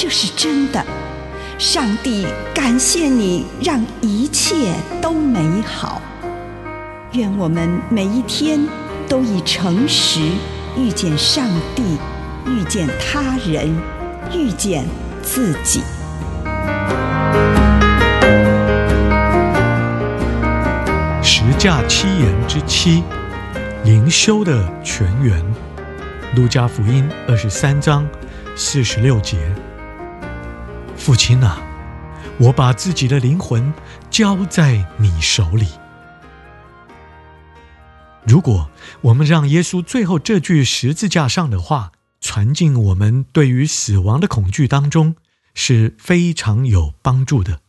这是真的。上帝感谢你，让一切都美好。愿我们每一天都以诚实遇见上帝，遇见他人，遇见自己。十架七言之七，灵修的泉源。路加福音二十三章四十六节。父亲啊，我把自己的灵魂交在你手里。如果我们让耶稣最后这句十字架上的话传进我们对于死亡的恐惧当中，是非常有帮助的。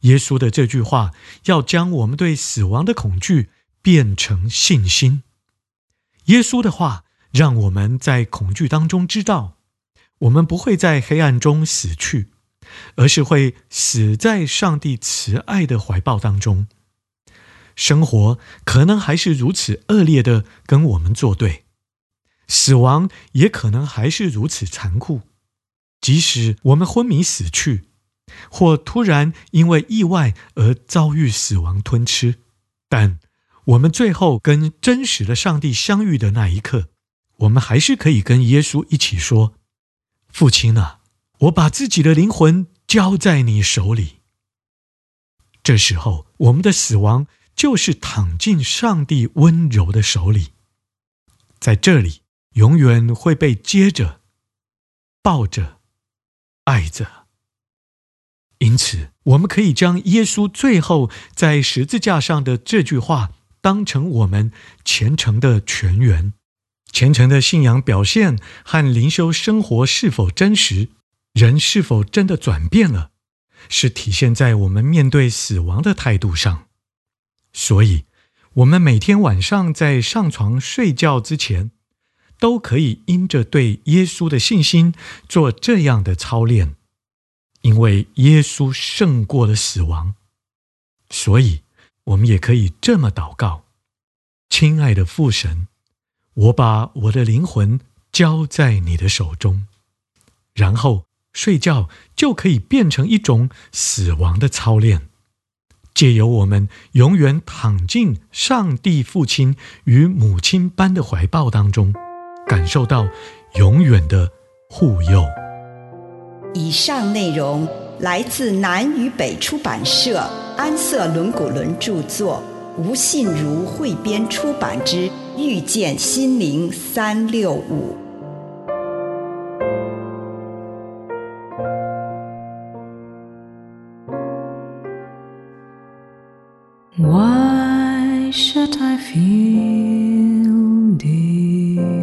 耶稣的这句话要将我们对死亡的恐惧变成信心。耶稣的话让我们在恐惧当中知道，我们不会在黑暗中死去，而是会死在上帝慈爱的怀抱当中。生活可能还是如此恶劣的跟我们作对，死亡也可能还是如此残酷。即使我们昏迷死去，或突然因为意外而遭遇死亡吞吃，但我们最后跟真实的上帝相遇的那一刻，我们还是可以跟耶稣一起说：“父亲啊，我把自己的灵魂交在你手里。”这时候，我们的死亡就是躺进上帝温柔的手里，在这里永远会被接着、抱着、爱着。因此，我们可以将耶稣最后在十字架上的这句话当成我们虔诚的泉源。虔诚的信仰表现和灵修生活是否真实，人是否真的转变了，是体现在我们面对死亡的态度上。所以，我们每天晚上在上床睡觉之前，都可以因着对耶稣的信心做这样的操练。因为耶稣胜过了死亡，所以我们也可以这么祷告：亲爱的父神，我把我的灵魂交在你的手中。然后睡觉就可以变成一种死亡的操练，借由我们永远躺进上帝父亲与母亲般的怀抱当中，感受到永远的护佑。以上内容来自南与北出版社安瑟伦古伦著作，吴信如汇编出版之《遇见心灵三六五》。Should I feel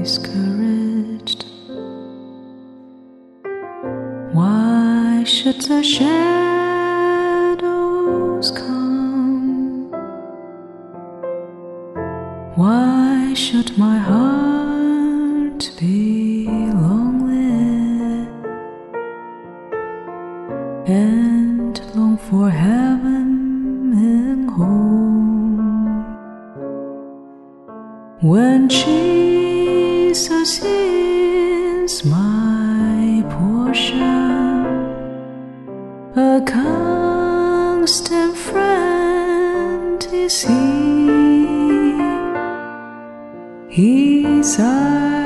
discouraged? Why Should the shadows come? Why should my heart He's.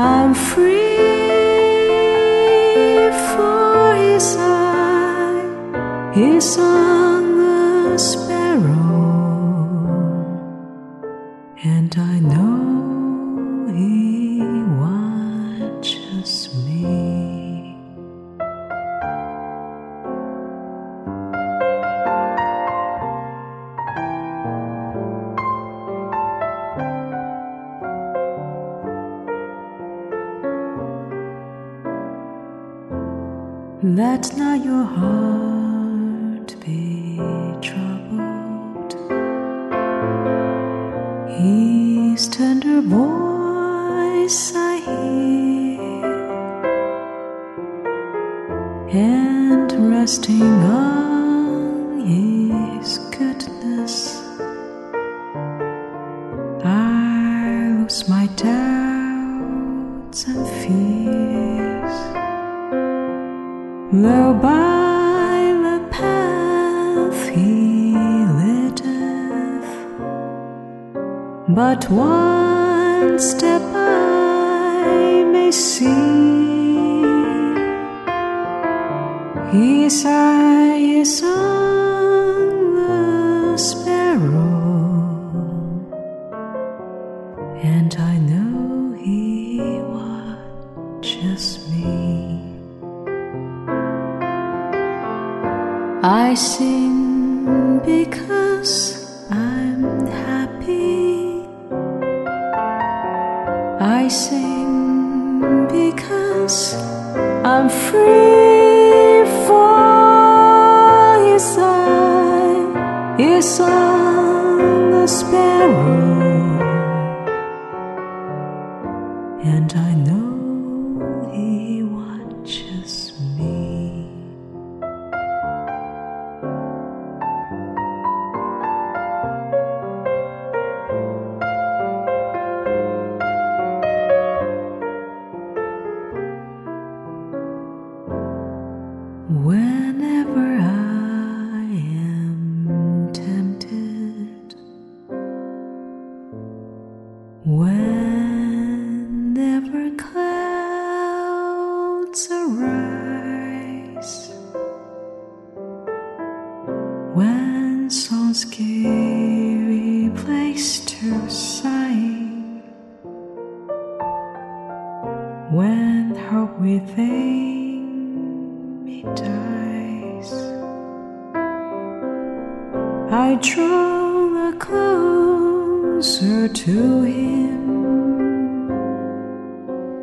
I'm free for his eye. Is on the sparrow, Let not your heart be troubled. His tender voice I hear, and resting on His goodness, I lose my doubts Though by the path he leadeth, but one step I may see. His eye is on sing because I'm happy. I sing because I'm free for eye is on the sparrow, I draw closer to Him.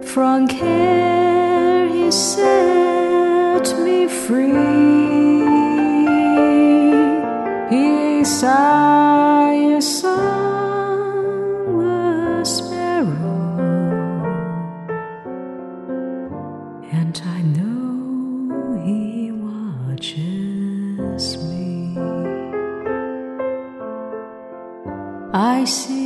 From care He set me free. Is on see.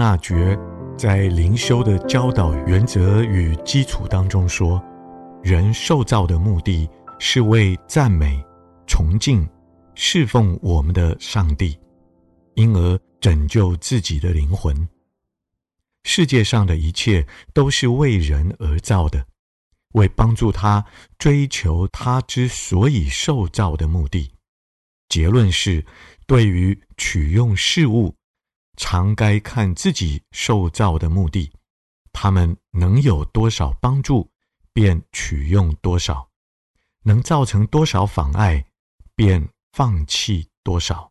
纳爵在灵修的教导原则与基础当中说，人受造的目的是为赞美、崇敬、侍奉我们的上帝，因而拯救自己的灵魂。世界上的一切都是为人而造的，为帮助他追求他之所以受造的目的。结论是，对于取用事物，常该看自己受造的目的，他们能有多少帮助，便取用多少；能造成多少妨碍，便放弃多少。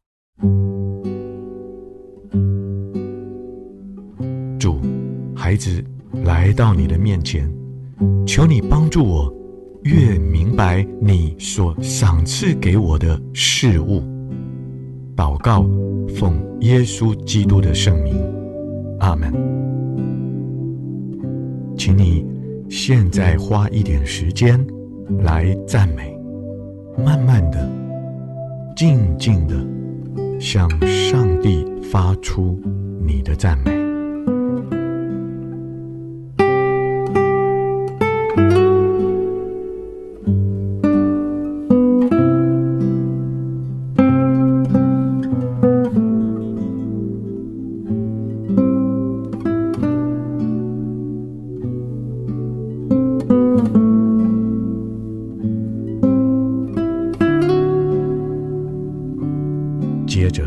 主，孩子来到你的面前，求你帮助我，越明白你所赏赐给我的事物。祷告，奉耶稣基督的圣名，阿门。请你现在花一点时间来赞美，慢慢的、静静的向上帝发出你的赞美。接着，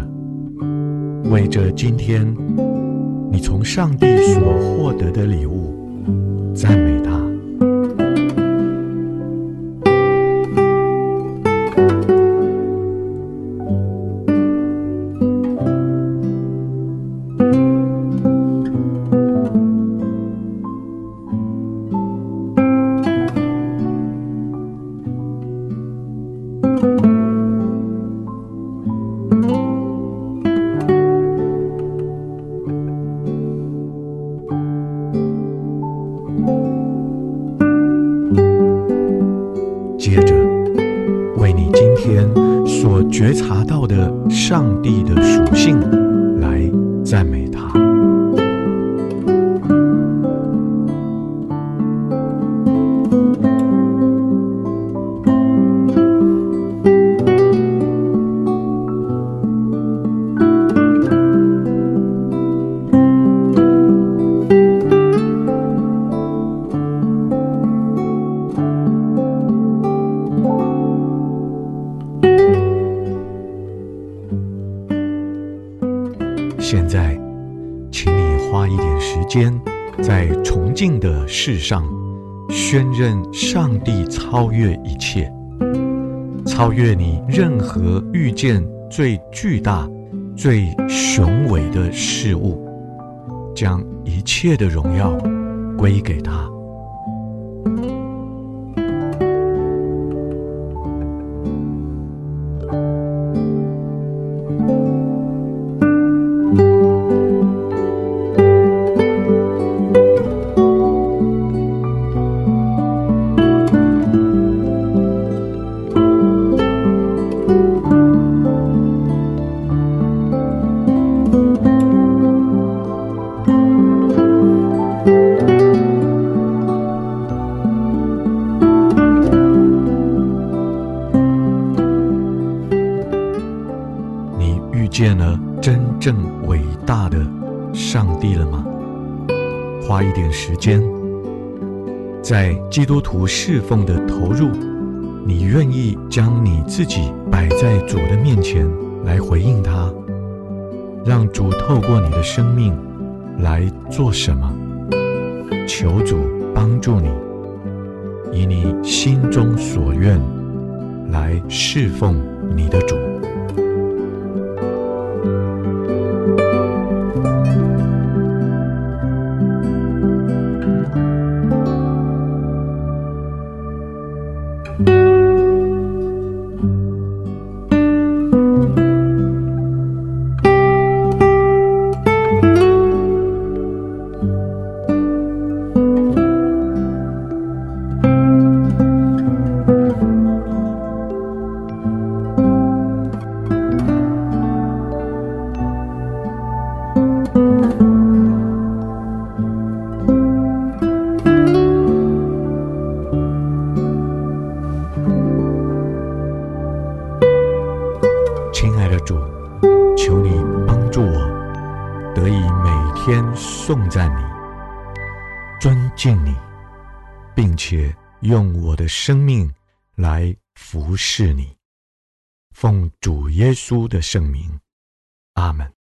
为着今天你从上帝所获得的礼物，赞美。世上，宣认上帝超越一切，超越你任何遇见最巨大、最雄伟的事物，将一切的荣耀归给他。点时间，在基督徒侍奉的投入，你愿意将你自己摆在主的面前来回应他，让主透过你的生命来做什么？求主帮助你，以你心中所愿来侍奉你的主。主，敬你，并且用我的生命来服侍你。奉主耶稣的圣名，阿门。